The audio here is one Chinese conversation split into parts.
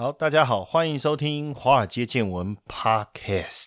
好，大家好，欢迎收听《华尔街见闻》Podcast。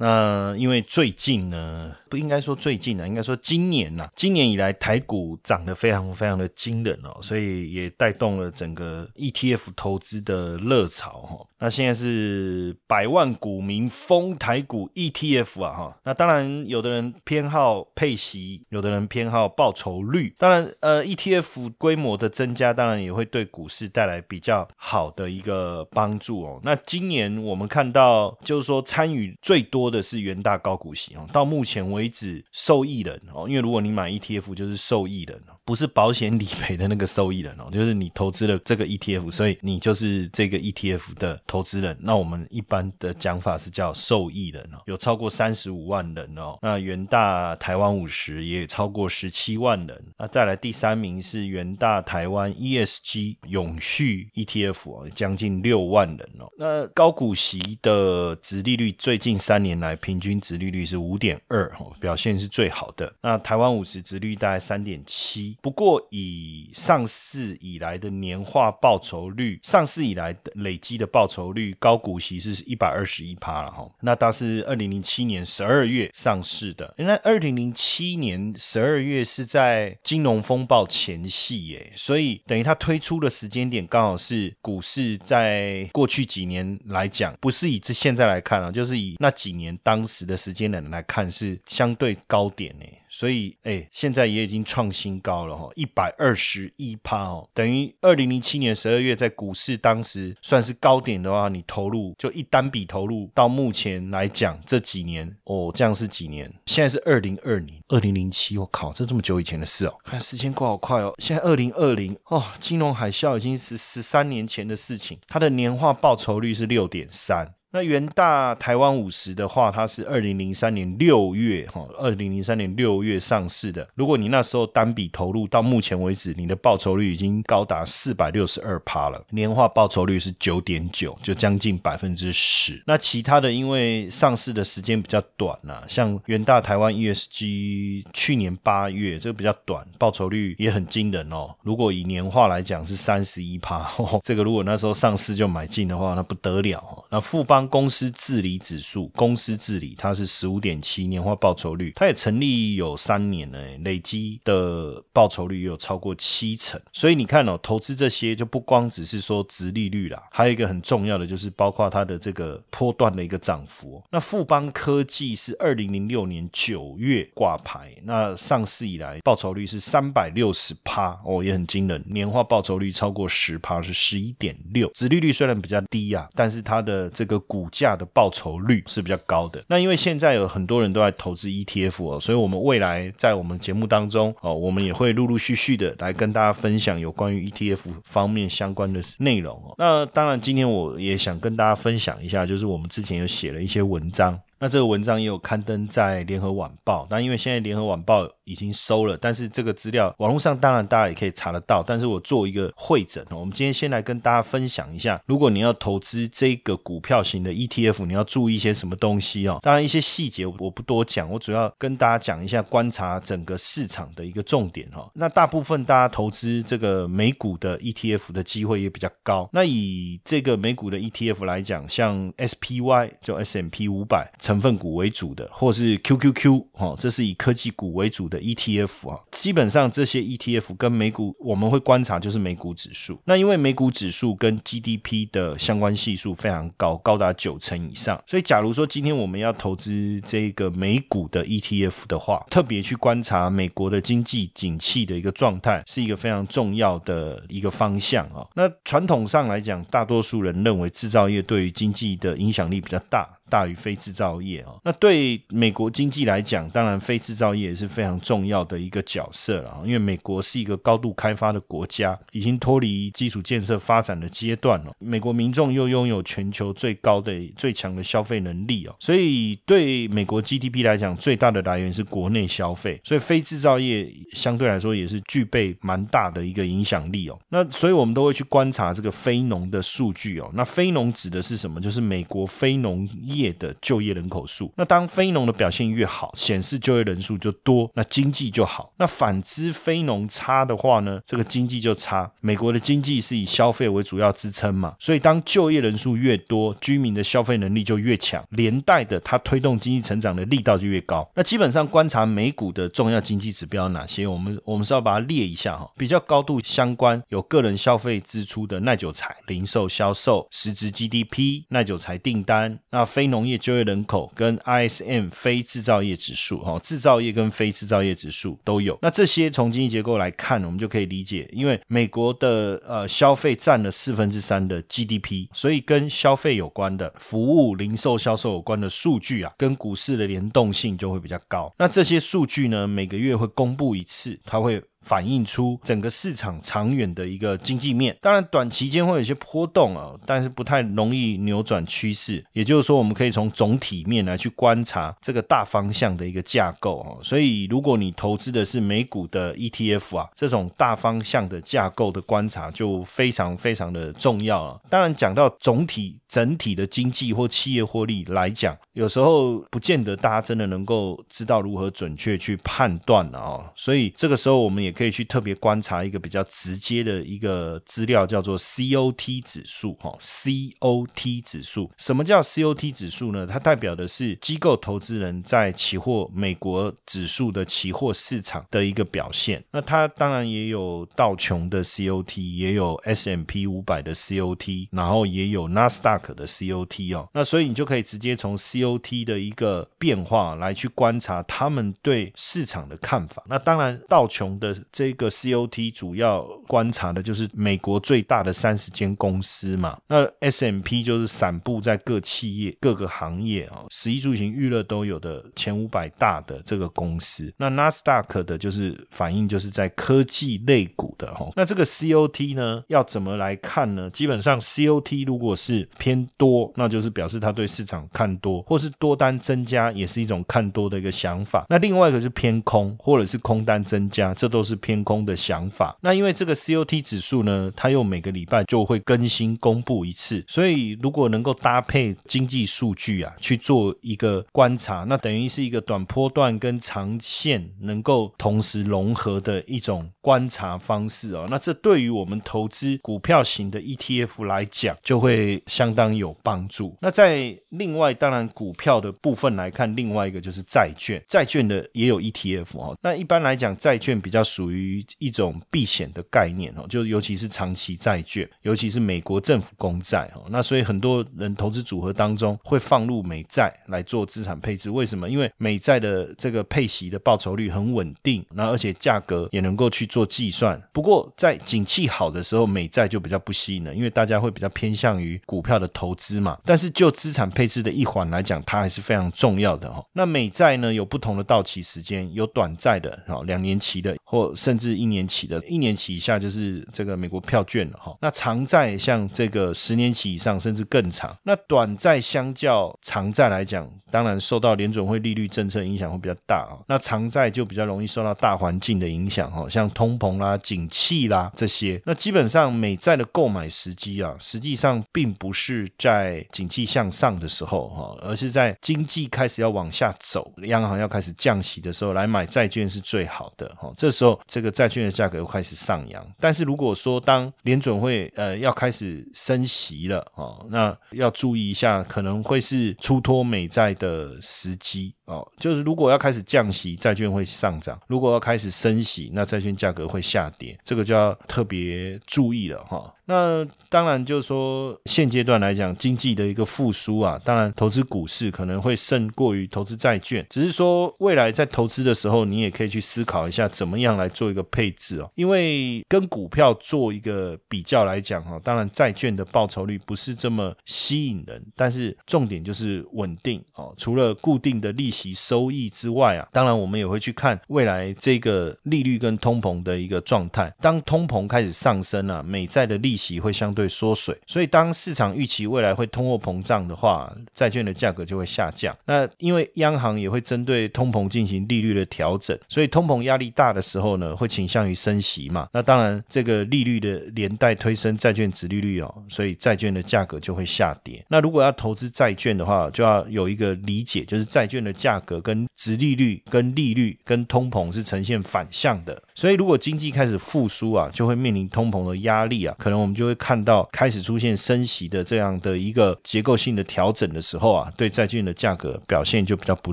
那因为最近呢。不应该说最近呢，应该说今年呐，今年以来台股涨得非常非常的惊人哦，所以也带动了整个 ETF 投资的热潮哈。那现在是百万股民封台股 ETF 啊哈。那当然，有的人偏好配息，有的人偏好报酬率。当然，呃，ETF 规模的增加，当然也会对股市带来比较好的一个帮助哦。那今年我们看到，就是说参与最多的是元大高股息哦，到目前为止受益人哦，因为如果你买 ETF 就是受益人，不是保险理赔的那个受益人哦，就是你投资了这个 ETF，所以你就是这个 ETF 的投资人。那我们一般的讲法是叫受益人哦，有超过三十五万人哦。那元大台湾五十也超过十七万人。那再来第三名是元大台湾 ESG 永续 ETF 哦，将近六万人哦。那高股息的值利率最近三年来平均值利率是五点二哦。表现是最好的。那台湾五十值率大概三点七，不过以上市以来的年化报酬率，上市以来的累积的报酬率，高股息是一百二十一趴了哈。那它是二零零七年十二月上市的，那二零零七年十二月是在金融风暴前夕耶，所以等于它推出的时间点刚好是股市在过去几年来讲，不是以这现在来看啊，就是以那几年当时的时间点来看是。相对高点呢。所以，哎，现在也已经创新高了哈，一百二十一趴哦，等于二零零七年十二月在股市当时算是高点的话，你投入就一单笔投入到目前来讲这几年哦，这样是几年？现在是二零二零，二零零七，我靠，这这么久以前的事哦，看时间过好快哦，现在二零二零哦，金融海啸已经是十三年前的事情，它的年化报酬率是六点三。那元大台湾五十的话，它是二零零三年六月哈，二零零三年六月上市的。如果你那时候单笔投入到目前为止，你的报酬率已经高达四百六十二趴了，年化报酬率是九点九，就将近百分之十。那其他的因为上市的时间比较短呐，像元大台湾 ESG 去年八月这个比较短，报酬率也很惊人哦。如果以年化来讲是三十一趴，这个如果那时候上市就买进的话，那不得了。那富邦公司治理指数，公司治理它是十五点七年化报酬率，它也成立有三年了，累积的报酬率有超过七成。所以你看哦，投资这些就不光只是说值利率啦，还有一个很重要的就是包括它的这个波段的一个涨幅。那富邦科技是二零零六年九月挂牌，那上市以来报酬率是三百六十趴哦，也很惊人，年化报酬率超过十趴，是十一点六。值利率虽然比较低啊，但是它的这个股价的报酬率是比较高的。那因为现在有很多人都在投资 ETF 哦，所以我们未来在我们节目当中哦，我们也会陆陆续续的来跟大家分享有关于 ETF 方面相关的内容哦。那当然，今天我也想跟大家分享一下，就是我们之前有写了一些文章。那这个文章也有刊登在联合晚报，但因为现在联合晚报已经收了，但是这个资料网络上当然大家也可以查得到。但是我做一个会诊，我们今天先来跟大家分享一下，如果你要投资这个股票型的 ETF，你要注意一些什么东西哦。当然一些细节我不多讲，我主要跟大家讲一下观察整个市场的一个重点哈。那大部分大家投资这个美股的 ETF 的机会也比较高。那以这个美股的 ETF 来讲，像 SPY 就 S M P 五百。成分股为主的，或是 QQQ 哦，这是以科技股为主的 ETF 啊。基本上这些 ETF 跟美股我们会观察就是美股指数。那因为美股指数跟 GDP 的相关系数非常高，高达九成以上，所以假如说今天我们要投资这个美股的 ETF 的话，特别去观察美国的经济景气的一个状态，是一个非常重要的一个方向啊。那传统上来讲，大多数人认为制造业对于经济的影响力比较大。大于非制造业哦，那对美国经济来讲，当然非制造业也是非常重要的一个角色了。因为美国是一个高度开发的国家，已经脱离基础建设发展的阶段了。美国民众又拥有全球最高的、最强的消费能力哦，所以对美国 GDP 来讲，最大的来源是国内消费。所以非制造业相对来说也是具备蛮大的一个影响力哦。那所以我们都会去观察这个非农的数据哦。那非农指的是什么？就是美国非农业。业的就业人口数，那当非农的表现越好，显示就业人数就多，那经济就好。那反之，非农差的话呢，这个经济就差。美国的经济是以消费为主要支撑嘛，所以当就业人数越多，居民的消费能力就越强，连带的它推动经济成长的力道就越高。那基本上观察美股的重要经济指标哪些？我们我们是要把它列一下哈，比较高度相关有个人消费支出的耐久材、零售销售、实质 GDP、耐久材订单，那非农业就业人口跟 ISM 非制造业指数，哈，制造业跟非制造业指数都有。那这些从经济结构来看，我们就可以理解，因为美国的呃消费占了四分之三的 GDP，所以跟消费有关的服务、零售销售有关的数据啊，跟股市的联动性就会比较高。那这些数据呢，每个月会公布一次，它会。反映出整个市场长远的一个经济面，当然短期间会有些波动啊，但是不太容易扭转趋势。也就是说，我们可以从总体面来去观察这个大方向的一个架构哦。所以，如果你投资的是美股的 ETF 啊，这种大方向的架构的观察就非常非常的重要啊。当然，讲到总体整体的经济或企业获利来讲，有时候不见得大家真的能够知道如何准确去判断了啊。所以，这个时候我们也。可以去特别观察一个比较直接的一个资料，叫做 COT 指数。哈，COT 指数，什么叫 COT 指数呢？它代表的是机构投资人在期货美国指数的期货市场的一个表现。那它当然也有道琼的 COT，也有 S M P 五百的 COT，然后也有纳斯达克的 COT 哦。那所以你就可以直接从 COT 的一个变化来去观察他们对市场的看法。那当然道琼的。这个 COT 主要观察的就是美国最大的三十间公司嘛，那 S M P 就是散布在各企业、各个行业啊，十一住行娱乐都有的前五百大的这个公司。那 Nasdaq 的就是反映就是在科技类股的哈。那这个 COT 呢，要怎么来看呢？基本上 COT 如果是偏多，那就是表示它对市场看多，或是多单增加，也是一种看多的一个想法。那另外一个是偏空，或者是空单增加，这都是。是偏空的想法，那因为这个 COT 指数呢，它又每个礼拜就会更新公布一次，所以如果能够搭配经济数据啊去做一个观察，那等于是一个短波段跟长线能够同时融合的一种观察方式哦。那这对于我们投资股票型的 ETF 来讲，就会相当有帮助。那在另外，当然股票的部分来看，另外一个就是债券，债券的也有 ETF 哦。那一般来讲，债券比较属属于一种避险的概念哦，就尤其是长期债券，尤其是美国政府公债哦。那所以很多人投资组合当中会放入美债来做资产配置。为什么？因为美债的这个配息的报酬率很稳定，那而且价格也能够去做计算。不过在景气好的时候，美债就比较不吸引了，因为大家会比较偏向于股票的投资嘛。但是就资产配置的一环来讲，它还是非常重要的哈。那美债呢有不同的到期时间，有短债的哦，两年期的或。甚至一年期的，一年期以下就是这个美国票券了哈。那长债像这个十年期以上，甚至更长。那短债相较长债来讲，当然受到联准会利率政策影响会比较大啊。那长债就比较容易受到大环境的影响哈，像通膨啦、景气啦这些。那基本上美债的购买时机啊，实际上并不是在景气向上的时候哈，而是在经济开始要往下走，央行要开始降息的时候来买债券是最好的哈。这时候。这个债券的价格又开始上扬。但是如果说当联准会呃要开始升息了哦，那要注意一下，可能会是出脱美债的时机哦。就是如果要开始降息，债券会上涨；如果要开始升息，那债券价格会下跌，这个就要特别注意了哈。那当然，就是说现阶段来讲，经济的一个复苏啊，当然投资股市可能会胜过于投资债券。只是说未来在投资的时候，你也可以去思考一下，怎么样来做一个配置哦。因为跟股票做一个比较来讲哈，当然债券的报酬率不是这么吸引人，但是重点就是稳定哦。除了固定的利息收益之外啊，当然我们也会去看未来这个利率跟通膨的一个状态。当通膨开始上升啊，美债的利息会相对缩水，所以当市场预期未来会通货膨胀的话，债券的价格就会下降。那因为央行也会针对通膨进行利率的调整，所以通膨压力大的时候呢，会倾向于升息嘛。那当然，这个利率的连带推升债券值利率哦，所以债券的价格就会下跌。那如果要投资债券的话，就要有一个理解，就是债券的价格跟值利率、跟利率、跟通膨是呈现反向的。所以如果经济开始复苏啊，就会面临通膨的压力啊，可能我们。就会看到开始出现升息的这样的一个结构性的调整的时候啊，对债券的价格表现就比较不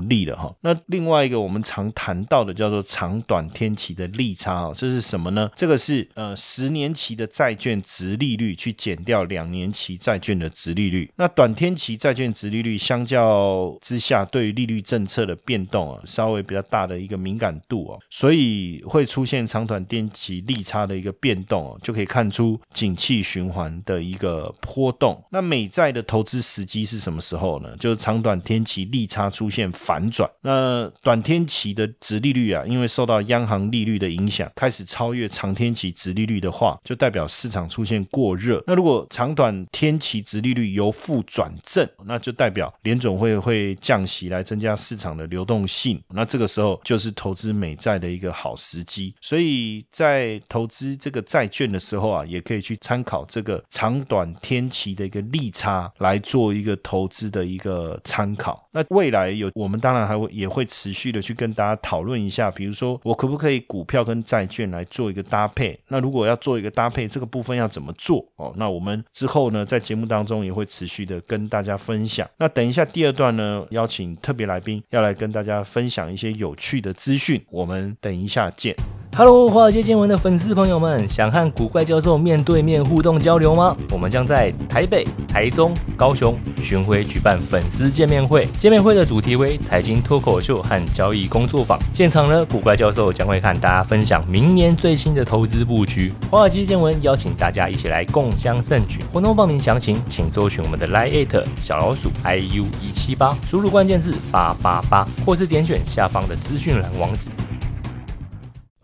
利了哈。那另外一个我们常谈到的叫做长短天期的利差啊，这是什么呢？这个是呃十年期的债券值利率去减掉两年期债券的值利率。那短天期债券值利率相较之下，对于利率政策的变动啊，稍微比较大的一个敏感度哦，所以会出现长短天期利差的一个变动哦，就可以看出景气。循环的一个波动，那美债的投资时机是什么时候呢？就是长短天期利差出现反转，那短天期的值利率啊，因为受到央行利率的影响，开始超越长天期值利率的话，就代表市场出现过热。那如果长短天期值利率由负转正，那就代表联总会会降息来增加市场的流动性。那这个时候就是投资美债的一个好时机。所以在投资这个债券的时候啊，也可以去参。考这个长短天期的一个利差来做一个投资的一个参考。那未来有我们当然还会也会持续的去跟大家讨论一下，比如说我可不可以股票跟债券来做一个搭配？那如果要做一个搭配，这个部分要怎么做？哦，那我们之后呢在节目当中也会持续的跟大家分享。那等一下第二段呢，邀请特别来宾要来跟大家分享一些有趣的资讯。我们等一下见。Hello，华尔街见闻的粉丝朋友们，想和古怪教授面对面互动交流吗？我们将在台北、台中、高雄巡回举办粉丝见面会。见面会的主题为财经脱口秀和交易工作坊。现场呢，古怪教授将会和大家分享明年最新的投资布局。华尔街见闻邀请大家一起来共襄盛举。活动报名详情，请搜寻我们的 Line 小老鼠 iu 一七八，输入关键字八八八，或是点选下方的资讯栏网址。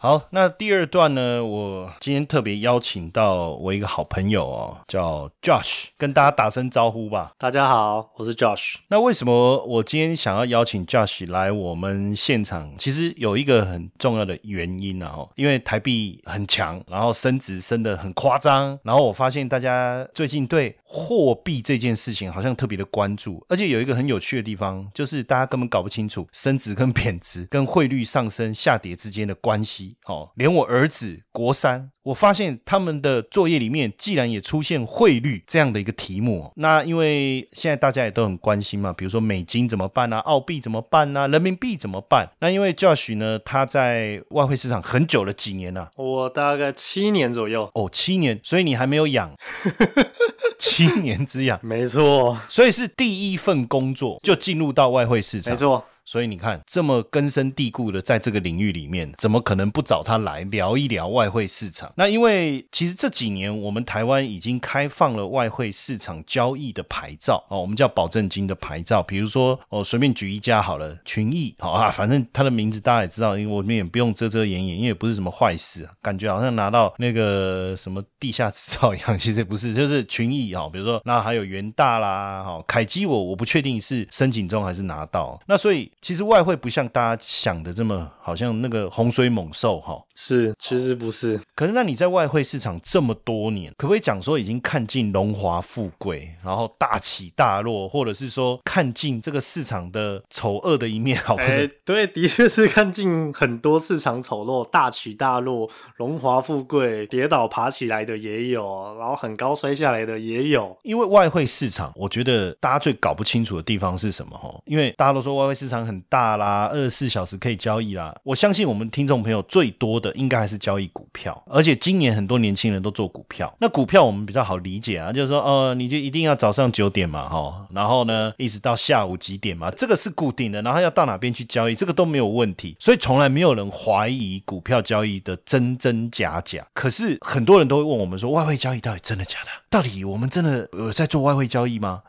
好，那第二段呢？我今天特别邀请到我一个好朋友哦，叫 Josh，跟大家打声招呼吧。大家好，我是 Josh。那为什么我今天想要邀请 Josh 来我们现场？其实有一个很重要的原因啊，哦，因为台币很强，然后升值升的很夸张，然后我发现大家最近对货币这件事情好像特别的关注，而且有一个很有趣的地方，就是大家根本搞不清楚升值跟贬值跟汇率上升下跌之间的关系。哦，连我儿子国三，我发现他们的作业里面，既然也出现汇率这样的一个题目，那因为现在大家也都很关心嘛，比如说美金怎么办啊，澳币怎么办啊，人民币怎么办？那因为 Josh 呢，他在外汇市场很久了，几年了？我大概七年左右。哦，七年，所以你还没有养 七年之痒，没错，所以是第一份工作就进入到外汇市场，没错。所以你看，这么根深蒂固的在这个领域里面，怎么可能不找他来聊一聊外汇市场？那因为其实这几年我们台湾已经开放了外汇市场交易的牌照哦，我们叫保证金的牌照。比如说，哦，随便举一家好了，群益，好啊，反正它的名字大家也知道，因为我们也不用遮遮掩掩，因为也不是什么坏事，感觉好像拿到那个什么地下执照一样，其实不是，就是群益哈。比如说，那还有元大啦，哈，凯基，我我不确定是申请中还是拿到。那所以。其实外汇不像大家想的这么好像那个洪水猛兽哈，是其实不是。可是那你在外汇市场这么多年，可不可以讲说已经看尽荣华富贵，然后大起大落，或者是说看尽这个市场的丑恶的一面？好，不对，的确是看尽很多市场丑陋、大起大落、荣华富贵、跌倒爬起来的也有，然后很高摔下来的也有。因为外汇市场，我觉得大家最搞不清楚的地方是什么？哈，因为大家都说外汇市场很大啦，二十四小时可以交易啦。我相信我们听众朋友最多的应该还是交易股票，而且今年很多年轻人都做股票。那股票我们比较好理解啊，就是说，呃，你就一定要早上九点嘛，哈，然后呢，一直到下午几点嘛，这个是固定的，然后要到哪边去交易，这个都没有问题，所以从来没有人怀疑股票交易的真真假假。可是很多人都会问我们说，外汇交易到底真的假的？到底我们真的有在做外汇交易吗？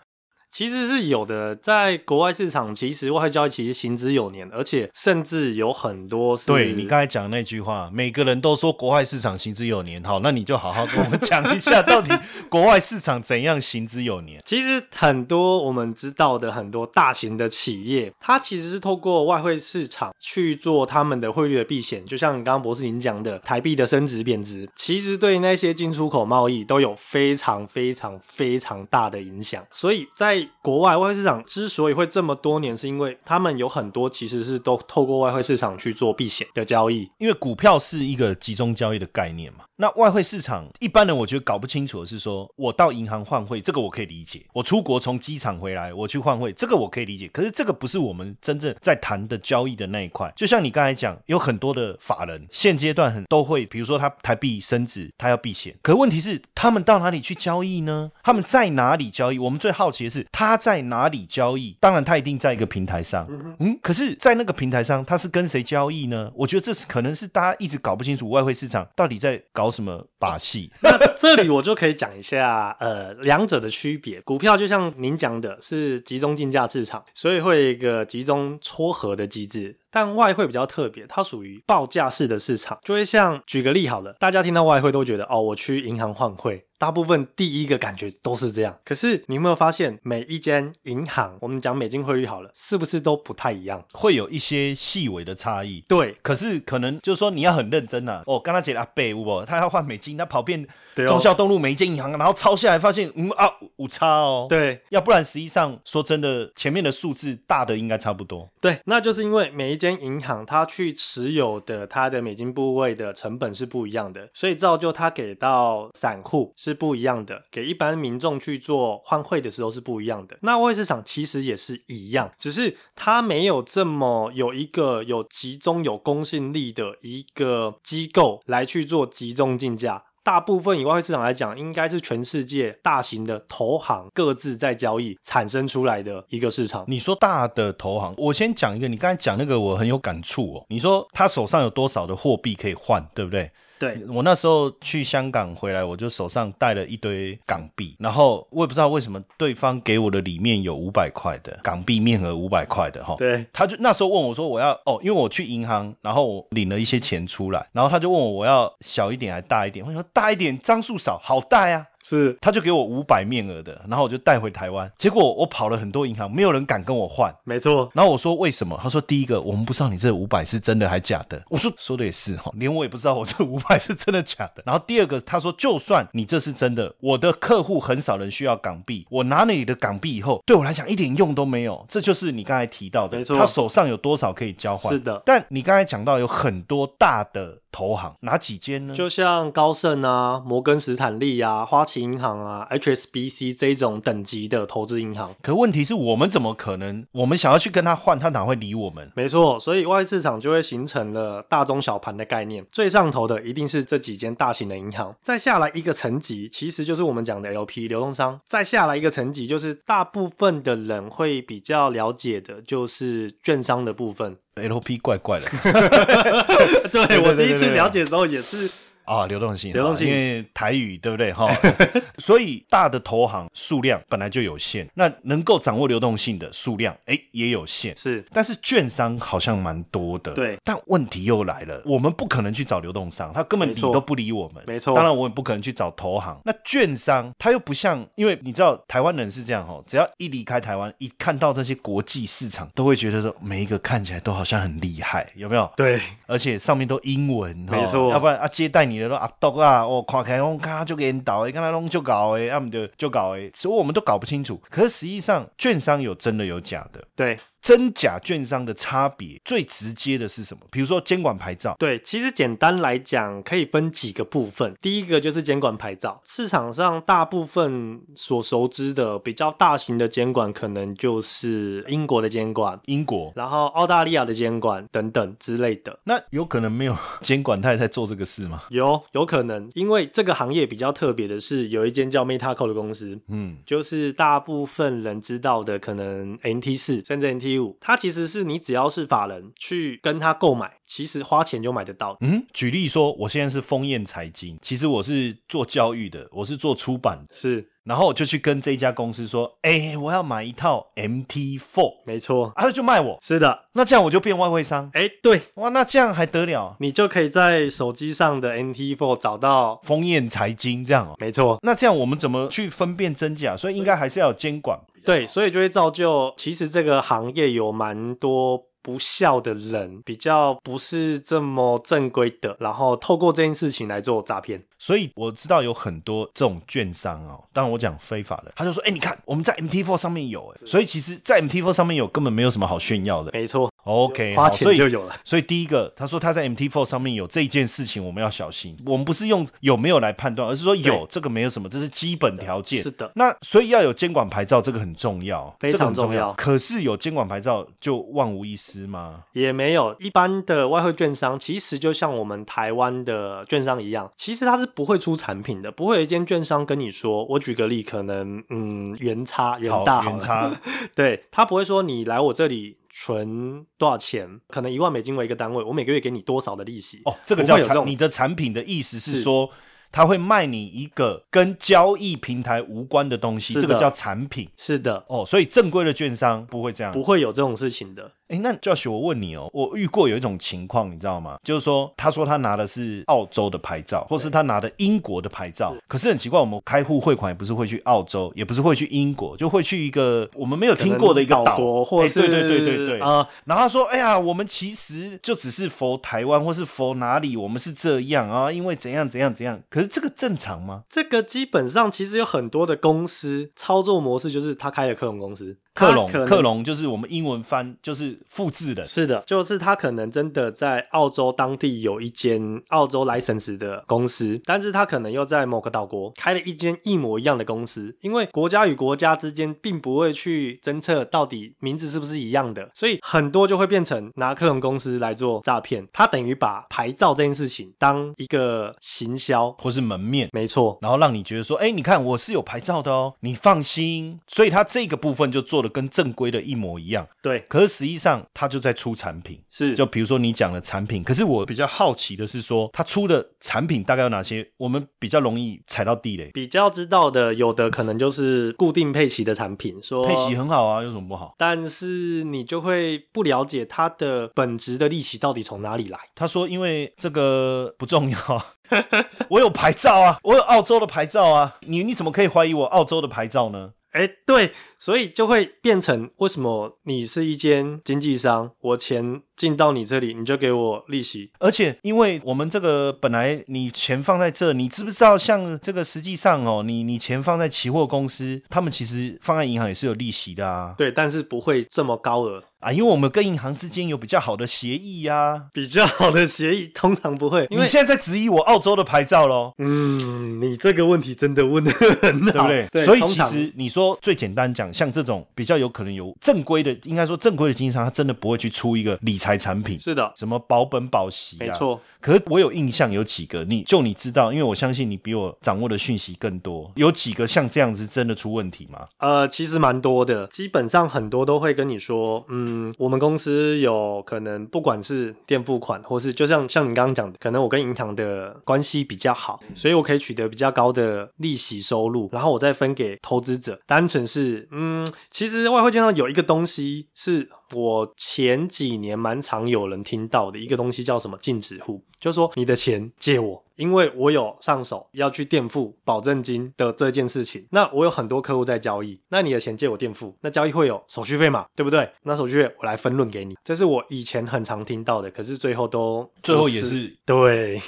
其实是有的，在国外市场，其实外汇交易其实行之有年，而且甚至有很多是对你刚才讲那句话，每个人都说国外市场行之有年，好，那你就好好跟我们讲一下，到底国外市场怎样行之有年？其实很多我们知道的很多大型的企业，它其实是透过外汇市场去做他们的汇率的避险，就像刚刚博士您讲的，台币的升值贬值，其实对那些进出口贸易都有非常非常非常大的影响。所以在国外外汇市场之所以会这么多年，是因为他们有很多其实是都透过外汇市场去做避险的交易。因为股票是一个集中交易的概念嘛，那外汇市场一般人我觉得搞不清楚的是说，我到银行换汇，这个我可以理解；我出国从机场回来，我去换汇，这个我可以理解。可是这个不是我们真正在谈的交易的那一块。就像你刚才讲，有很多的法人现阶段很都会，比如说他台币升值，他要避险。可问题是，他们到哪里去交易呢？他们在哪里交易？我们最好奇的是他在哪里交易？当然，他一定在一个平台上。嗯，可是，在那个平台上，他是跟谁交易呢？我觉得这是可能是大家一直搞不清楚外汇市场到底在搞搞什么把戏。那这里我就可以讲一下，呃，两者的区别。股票就像您讲的，是集中竞价市场，所以会有一个集中撮合的机制。但外汇比较特别，它属于报价式的市场，就会像举个例好了，大家听到外汇都觉得哦，我去银行换汇，大部分第一个感觉都是这样。可是你有没有发现，每一间银行，我们讲美金汇率好了，是不是都不太一样？会有一些细微的差异。对，可是可能就是说你要很认真啊、哦，刚才讲阿贝我，他要换美金，他跑遍中校东路每一间银行，然后抄下来发现，嗯啊，五差哦。，对，要不然实际上说真的，前面的数字大的应该差不多。对，那就是因为每一间银行它去持有的它的美金部位的成本是不一样的，所以造就它给到散户是不一样的，给一般民众去做换汇的时候是不一样的。那外汇市场其实也是一样，只是它没有这么有一个有集中有公信力的一个机构来去做集中竞价。大部分以外汇市场来讲，应该是全世界大型的投行各自在交易产生出来的一个市场。你说大的投行，我先讲一个，你刚才讲那个我很有感触哦。你说他手上有多少的货币可以换，对不对？对，我那时候去香港回来，我就手上带了一堆港币，然后我也不知道为什么对方给我的里面有五百块的港币面额五百块的哈，对，他就那时候问我说我要哦，因为我去银行，然后我领了一些钱出来，然后他就问我我要小一点还大一点，我说大一点张数少，好大呀。是他就给我五百面额的，然后我就带回台湾。结果我跑了很多银行，没有人敢跟我换。没错，然后我说为什么？他说第一个，我们不知道你这五百是真的还假的。我说说的也是哈，连我也不知道我这 五百是真的假的。然后第二个，他说就算你这是真的，我的客户很少人需要港币，我拿了你的港币以后，对我来讲一点用都没有。这就是你刚才提到的，没错他手上有多少可以交换？是的但你刚才讲到有很多大的投行，哪几间呢？就像高盛啊、摩根斯坦利啊、花旗银行啊、HSBC 这种等级的投资银行。可问题是我们怎么可能？我们想要去跟他换，他哪会理我们？没错，所以外汇市场就会形成了大中小盘的概念。最上头的一定是这几间大型的银行，再下来一个层级，其实就是我们讲的 LP 流动商。再下来一个层级，就是大部分的人会比较了解的，就是券商的部分。LP 怪怪的 对对我第一次了解的时候也是啊，流动性，流动性因为台语对不对哈？所以大的投行数量本来就有限，那能够掌握流动性的数量，哎，也有限。是但是券商好像蛮多的，对。但问题又来了，我们不可能去找流动商，他根本理都不理我们。没错当然我也不可能去找投行。那券商他又不像，因为你知道台湾人是这样哈，只要一离开台湾，一看到这些国际市场，都会觉得说每一个看起来都好像很厉害，有没有？对，而且上面都英文，哦没错要不然啊接待你你的都阿斗啊，哦，看起来我看他就给你倒诶，看他弄就搞诶，他们就就搞诶，所以我们都搞不清楚。可是实际上，券商有真的有假的，对真假券商的差别最直接的是什么？比如说监管牌照，对，其实简单来讲，可以分几个部分。第一个就是监管牌照，市场上大部分所熟知的比较大型的监管，可能就是英国的监管，英国然后澳大利亚的监管等等之类的。那有可能没有监管，他也在做这个事吗？有有可能，因为这个行业比较特别的是，有一间叫 Metaco 的公司，嗯，就是大部分人知道的，可能 NT 四甚至 NT 五，它其实是你只要是法人去跟他购买，其实花钱就买得到。嗯，举例说，我现在是丰燕财经，其实我是做教育的，我是做出版的，是，然后我就去跟这一家公司说，哎、我要买一套 MT Four，没错，啊，他就卖我，是的。那这样我就变外汇商，哎，对哇，那这样还得了？你就可以在手机上的 MT Four 找到，丰燕财经这样哦，没错。那这样我们怎么去分辨真假？所以应该还是要有监管。对，所以就会造就，其实这个行业有蛮多不孝的人，比较不是这么正规的，然后透过这件事情来做诈骗。所以我知道有很多这种券商哦，当然我讲非法的，他就说，哎、你看我们在 MT4 上面有，哎，所以其实，在 MT4 上面有根本没有什么好炫耀的。没错，OK，所以钱就有了。所以第一个，他说他在 MT4 上面有这一件事情，我们要小心。我们不是用有没有来判断，而是说有这个没有什么，这是基本条件。是的那所以要有监管牌照，这个很重要，非常重要可是有监管牌照就万无一失吗？也没有一般的外汇券商，其实就像我们台湾的券商一样，其实它是不会出产品的，不会有一间券商跟你说，我举个例，可能嗯元差元大好了元差，对他不会说你来我这里存多少钱，可能一万美金为一个单位，我每个月给你多少的利息。哦，这个叫产你的产品的意思是是说，他会卖你一个跟交易平台无关的东西，这个叫产品。是的，哦，所以正规的券商不会这样。不会有这种事情的。哎，那 Josh，我问你哦，我遇过有一种情况，你知道吗？就是说，他说他拿的是澳洲的牌照，或是他拿的英国的牌照，可是很奇怪，我们开户汇款也不是会去澳洲，也不是会去英国，就会去一个我们没有听过的一个岛岛国，或是哎对对对对对，啊、然后他说：“哎呀，我们其实就只是佛台湾，或是佛哪里，我们是这样啊，因为怎样怎样怎样。可是这个正常吗？这个基本上其实有很多的公司操作模式，就是他开了克隆公司，克隆克隆就是我们英文翻就是复制的，是的，就是他可能真的在澳洲当地有一间澳洲 license 的公司，但是他可能又在某个岛国开了一间一模一样的公司，因为国家与国家之间并不会去侦测到底名字是不是一样的，所以很多就会变成拿克隆公司来做诈骗，他等于把牌照这件事情当一个行销，或是门面。”没错，然后让你觉得说，哎，你看我是有牌照的哦，你放心。所以他这个部分就做的跟正规的一模一样，对，可是实际上他就在出产品。是就比如说你讲的产品，可是我比较好奇的是说，他出的产品大概有哪些？我们比较容易踩到地雷。比较知道的，有的可能就是固定配齐的产品，说配齐很好啊，有什么不好？但是你就会不了解它的本质的利息到底从哪里来。他说：“因为这个不重要，我有牌照啊，我有澳洲的牌照啊，你你怎么可以怀疑我澳洲的牌照呢？哎，对，所以就会变成为什么你是一间经纪商，我钱进到你这里，你就给我利息？而且因为我们这个本来你钱放在这，你知不知道？像这个实际上哦，你你钱放在期货公司，他们其实放在银行也是有利息的啊对，但是不会这么高额。啊，因为我们跟银行之间有比较好的协议呀、比较好的协议通常不会，因为你现在在质疑我澳洲的牌照喽？嗯，你这个问题真的问的很好，对不对？对，所以其实你说最简单讲，像这种比较有可能有正规的，应该说正规的经纪商，他真的不会去出一个理财产品，是的，什么保本保息、啊，没。错。可是我有印象有几个，你就你知道，因为我相信你比我掌握的讯息更多，有几个像这样子真的出问题吗？呃，其实蛮多的，基本上很多都会跟你说，嗯，我们公司有可能不管是垫付款，或是就像像你刚刚讲的，可能我跟银行的关系比较好，所以我可以取得比较高的利息收入，然后我再分给投资者。单纯是，嗯，其实外汇券上有一个东西是我前几年蛮常有人听到的一个东西，叫什么禁止户，就是说你的钱借我。因为我有上手要去垫付保证金的这件事情，那我有很多客户在交易，那你的钱借我垫付，那交易会有手续费嘛，对不对？那手续费我来分论给你，这是我以前很常听到的，可是最后都最后也是对。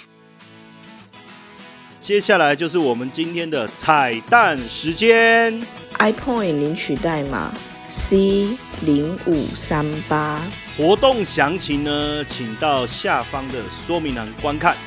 接下来就是我们今天的彩蛋时间。iPoint 领取代码 C 零五三八。活动详情呢，请到下方的说明栏观看。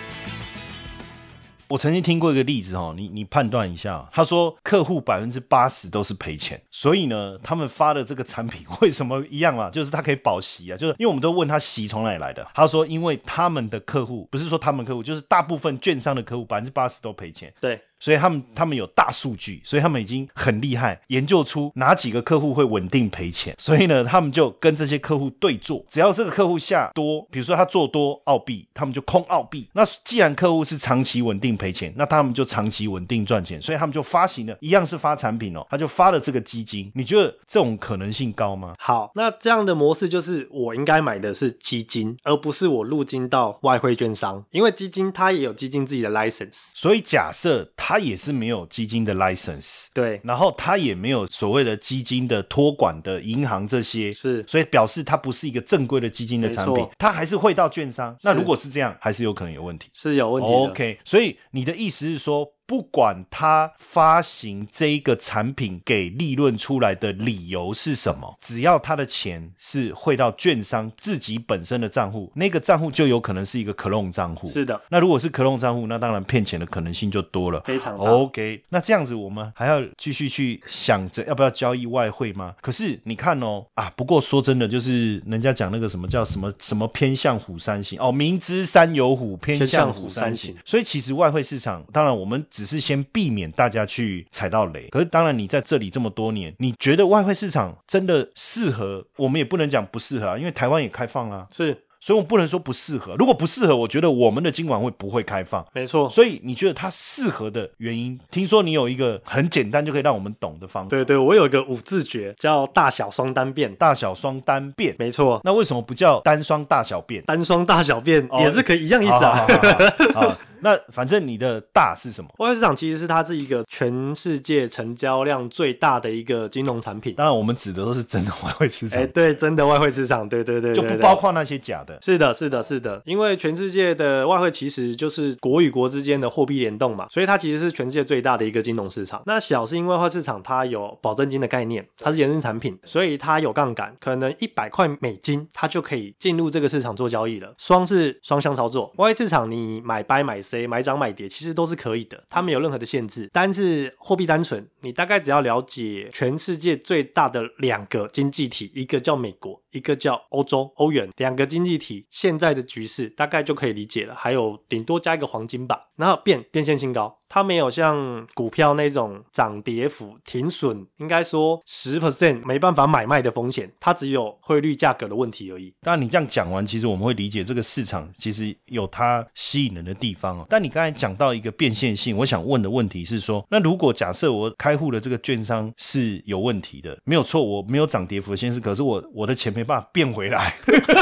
我曾经听过一个例子哦，你你判断一下。他说客户百分之八十都是赔钱，所以呢，他们发的这个产品 为什么一样啊？就是他可以保息啊，就是因为我们都问他息从哪里来的，他说因为他们的客户不是说他们客户，就是大部分券商的客户百分之八十都赔钱，对，所以他们他们有大数据，所以他们已经很厉害，研究出哪几个客户会稳定赔钱。所以呢，他们就跟这些客户对做，只要这个客户下多，比如说他做多澳币，他们就空澳币。那既然客户是长期稳定赔钱，那他们就长期稳定赚钱，所以他们就发行了，一样是发产品哦，他就发了这个基金。你觉得这种可能性高吗？好，那这样的模式就是我应该买的是基金，而不是我入金到外汇券商，因为基金它也有基金自己的 license。所以假设他也是没有基金的 license，对，然后他也没有所谓的基金的托管的银行这些，是所以表示它不是一个正规的基金的产品，它还是会到券商。那如果是这样，还是有可能有问题。是有问题。OK，所以你的意思是说，不管他发行这一个产品给利润出来的理由是什么，只要他的钱是汇到券商自己本身的账户，那个账户就有可能是一个 clone 账户。是的，那如果是 clone 账户，那当然骗钱的可能性就多了。非常大。OK，那这样子我们还要继续去想着要不要交易外汇吗？可是你看哦，啊，不过说真的，就是人家讲那个什么叫什么什么偏向虎山行哦，明知山有虎，偏向虎山行。所以其实外汇市场，当然我们只只是先避免大家去踩到雷。可是当然你在这里这么多年，你觉得外汇市场真的适合？我们也不能讲不适合啊，因为台湾也开放啦、是所以我们不能说不适合。如果不适合，我觉得我们的金管会不会开放。没错。所以你觉得它适合的原因？听说你有一个很简单就可以让我们懂的方法，对对，我有一个五字诀叫大小双单变。大小双单变。没错，那为什么不叫单双大小变？单双大小变哦也是可以一样意思啊。好好好好好那反正你的大是什么？外汇市场其实是它是一个全世界成交量最大的一个金融产品。当然，我们指的都是真的外汇市场哎，，对，真的外汇市场，对对对，就不包括那些假的。是的，是的，是的，因为全世界的外汇其实就是国与国之间的货币联动嘛，所以它其实是全世界最大的一个金融市场。那小是因为外汇市场它有保证金的概念，它是衍生产品，所以它有杠杆，可能一百块美金它就可以进入这个市场做交易了。双是双向操作，外汇市场你买 buy 买 C 买涨买跌其实都是可以的，它没有任何的限制。单是货币单纯，你大概只要了解全世界最大的两个经济体，一个叫美国，一个叫欧洲欧元，两个经济体现在的局势大概就可以理解了。还有顶多加一个黄金吧，然后变变现新高，它没有像股票那种涨跌幅停损，应该说十 percent 没办法买卖的风险，它只有汇率价格的问题而已。当然，你这样讲完，其实我们会理解这个市场其实有它吸引人的地方哦。但你刚才讲到一个变现性，我想问的问题是说，那如果假设我开户的这个券商是有问题的，没有错，我没有涨跌幅的限制，可是我我的钱没办法变回来，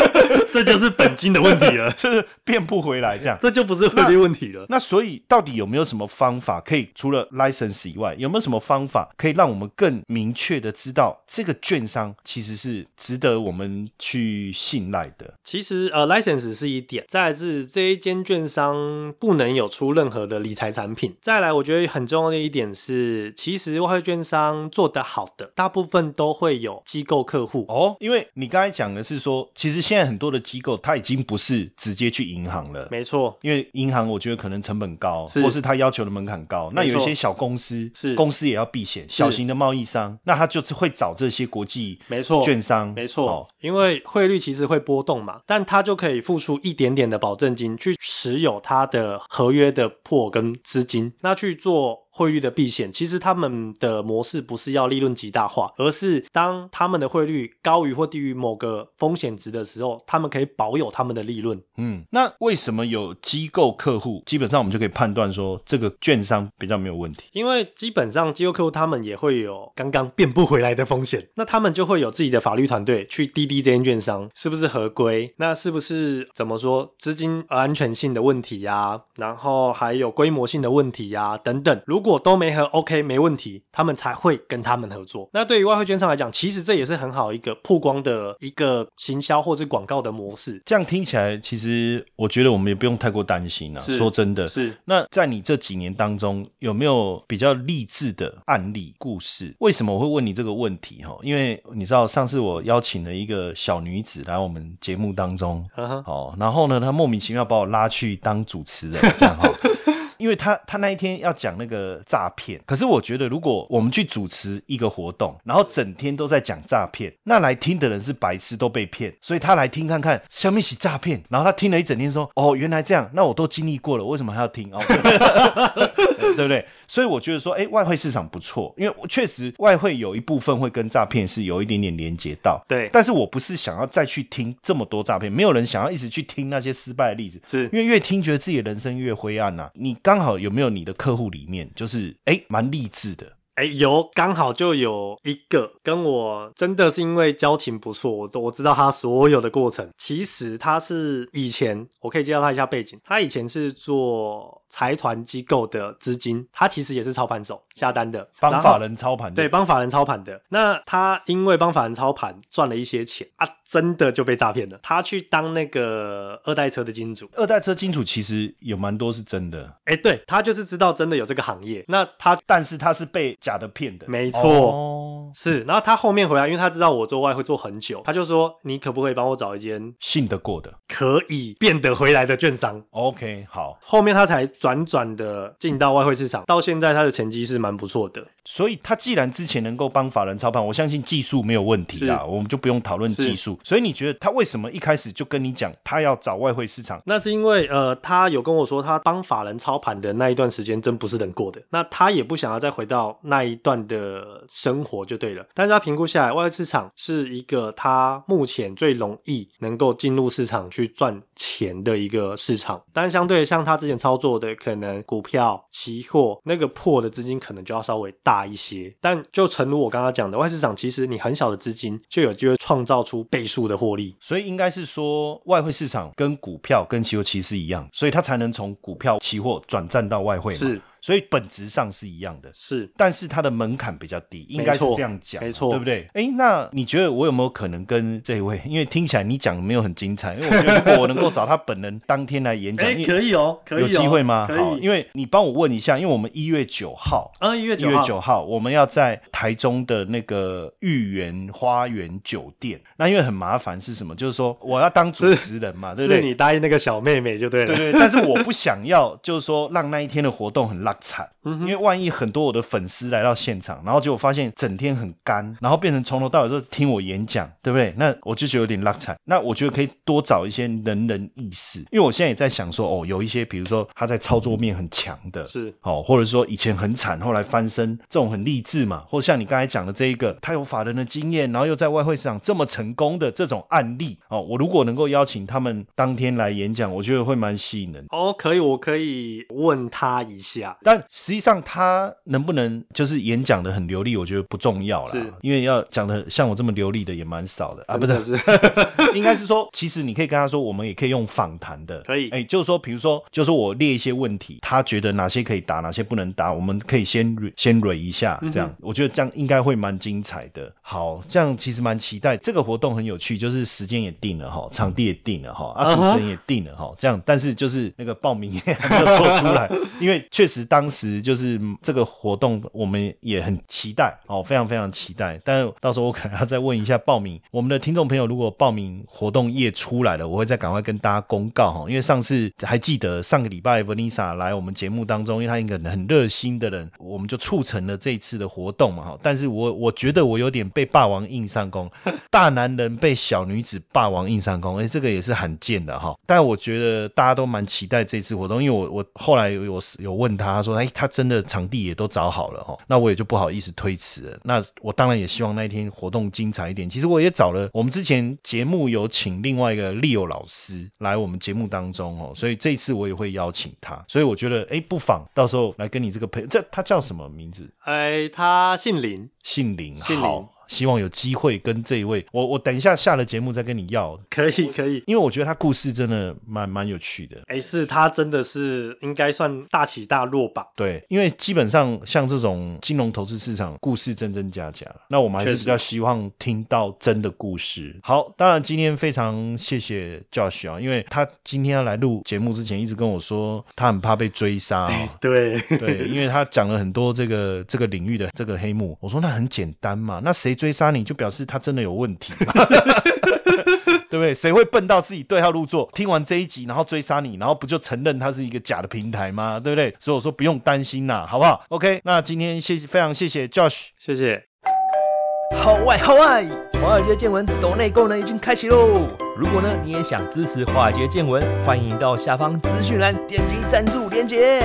这就是本金的问题了，就是变不回来这样。这就不是汇率问题了。那所以到底有没有什么方法可以除了 license 以外，有没有什么方法可以让我们更明确的知道这个券商其实是值得我们去信赖的？其实呃，license 是一点，再来是这一间券商不能有出任何的理财产品。再来，我觉得很重要的一点是，其实外汇券商做得好的，大部分都会有机构客户。哦，因为你刚才讲的是说，其实现在很多的机构它已经不是直接去银行了。没错，因为银行我觉得可能成本高，是或是它要求的门槛高。那有一些小公司，是。公司也要避险，小型的贸易商，那他就是会找这些国际没错券商，没错，哦因为汇率其实会波动嘛，但他就可以付出一点点的保证金去持有他的合约的破跟资金，那去做汇率的避险。其实他们的模式不是要利润极大化，而是当他们的汇率高于或低于某个风险值的时候，他们可以保有他们的利润。嗯，那为什么有机构客户，基本上我们就可以判断说这个券商比较没有问题？因为基本上机构客户他们也会有刚刚变不回来的风险，那他们就会有自己的法律团队去滴滴这间券商是不是合规，那是不是怎么说资金安全性性的问题呀、然后还有规模性的问题呀、等等。如果都没合 OK 没问题，他们才会跟他们合作。那对于外汇券商来讲，其实这也是很好一个曝光的一个行销或者广告的模式。这样听起来，其实我觉得我们也不用太过担心啊。说真的，是那在你这几年当中，有没有比较励志的案例故事？为什么我会问你这个问题？哈，因为你知道上次我邀请了一个小女子来我们节目当中，哦，然后呢，她莫名其妙把我拉去当主持人，这样哈。因为他他那一天要讲那个诈骗，可是我觉得如果我们去主持一个活动，然后整天都在讲诈骗，那来听的人是白痴都被骗，所以他来听看看小米起诈骗，然后他听了一整天说哦原来这样，那我都经历过了，为什么还要听哦？对不对？所以我觉得说，哎，外汇市场不错，因为确实外汇有一部分会跟诈骗是有一点点连接到。对但是我不是想要再去听这么多诈骗，没有人想要一直去听那些失败的例子，是因为越听觉得自己的人生越灰暗呐、啊你刚好有没有你的客户里面就是哎蛮励志的？哎，有刚好就有一个跟我真的是因为交情不错，我我知道他所有的过程。其实他是以前，我可以介绍他一下背景。他以前是做财团机构的资金，他其实也是操盘手下单的，帮法人操盘的，对，帮法人操盘的。那他因为帮法人操盘赚了一些钱啊，真的就被诈骗了。他去当那个二代车的金主，二代车金主其实有蛮多是真的，哎，对他就是知道真的有这个行业。那他但是他是被假的骗的，没错哦是，然后他后面回来，因为他知道我做外汇做很久，他就说：“你可不可以帮我找一间信得过的。可以变得回来的券商？” OK，好，后面他才转转的进到外汇市场，到现在他的成绩是蛮不错的。所以他既然之前能够帮法人操盘，我相信技术没有问题啦，我们就不用讨论技术。所以你觉得他为什么一开始就跟你讲他要找外汇市场？那是因为呃，他有跟我说，他帮法人操盘的那一段时间真不是人过的。那他也不想要再回到那一段的生活就对了。但是他评估下来，外汇市场是一个他目前最容易能够进入市场去赚钱的一个市场。但是相对像他之前操作的，可能股票、期货那个破的资金可能就要稍微大一些。但就诚如我刚刚讲的，外市场其实你很小的资金就有机会创造出倍数的获利。所以应该是说，外汇市场跟股票跟期货其实一样，所以它才能从股票、期货转战到外汇嘛。是，所以本质上是一样的。是，但是它的门槛比较低，应该是这样讲，没错对不对？哎，那你觉得我有没有可能跟这位？因为听起来你讲的没有很精彩，因为我觉得如果我能够找他本人当天来演讲，哎，可以哦，可以、哦，有机会吗？可好，以，因为你帮我问一下，因为我们一月九号。啊，一月一九号，月九号，我们要在台中的那个豫园花园酒店。那因为很麻烦是什么？就是说我要当主持人嘛，对不对？是你答应那个小妹妹就对了。对对，但是我不想要，就是说让那一天的活动很拉惨，嗯因为万一很多我的粉丝来到现场，然后结果发现整天很干，然后变成从头到尾都听我演讲，对不对？那我就觉得有点拉惨。那我觉得可以多找一些人人意识，因为我现在也在想说，哦，有一些比如说他在操作面很强的，是哦，或者说以前很惨，后来翻身，这种很励志嘛，或像你刚才讲的这一个，他有法人的经验，然后又在外汇市场这么成功的这种案例，哦，我如果能够邀请他们当天来演讲，我觉得会蛮吸引人。哦，可以，我可以问他一下。但实际上，他能不能就是演讲的很流利，我觉得不重要啦是，因为要讲的像我这么流利的也蛮少的。啊，不是，是。应该是说，其实你可以跟他说，我们也可以用访谈的，可以。哎，就是说，比如说，就是说我列一些问题，他觉得哪些可以答，哪些不能答，我们可以先蕊先蕊一下，嗯这样，我觉得这样应该会蛮精彩的。好，这样其实蛮期待。这个活动很有趣，就是时间也定了哈，场地也定了哈，啊，主持人也定了哈，这样，但是就是那个报名也还没有做出来，因为确实当时就是这个活动我们也很期待哦，非常非常期待。但是到时候我可能要再问一下报名，我们的听众朋友如果报名活动页出来了，我会再赶快跟大家公告哈，因为上次还记得上个礼拜 Vanessa 来我们节目当中，因为她一个很热心的人，我们就促成了这一次的活动嘛哈。但是我我觉得我有点被霸王硬上弓，大男人被小女子霸王硬上弓，哎，这个也是罕见的哈。但我觉得大家都蛮期待这次活动，因为我我后来有有有问他，他说，哎，他真的场地也都找好了哈，那我也就不好意思推迟了。那我当然也希望那一天活动精彩一点。其实我也找了，我们之前节目有请另外一个 Leo 老师来我们节目当中哦，所以这一次我也会邀请他。所以我觉得，哎，不妨到时候来跟你这个朋友，这他叫什么名字？哎，他姓林，姓林，姓林好。希望有机会跟这一位，我我等一下下了节目再跟你要，可以可以。因为我觉得他故事真的蛮蛮有趣的。哎，是他真的是应该算大起大落吧？对，因为基本上像这种金融投资市场，故事真真假假，那我们还是比较希望听到真的故事。好，当然今天非常谢谢 Josh 啊，因为他今天要来录节目之前，一直跟我说他很怕被追杀、哦。对，对，因为他讲了很多这个这个领域的这个黑幕，我说那很简单嘛，那谁追杀你就表示他真的有问题嘛。对不对？谁会笨到自己对号入座？听完这一集，然后追杀你，然后不就承认他是一个假的平台吗？对不对？所以我说不用担心啦，好不好？OK，那今天谢非常谢谢 Josh，谢谢。好外好外，华尔街见闻抖内功能已经开启喽！如果呢你也想支持华尔街见闻，欢迎到下方资讯栏点击赞助连结。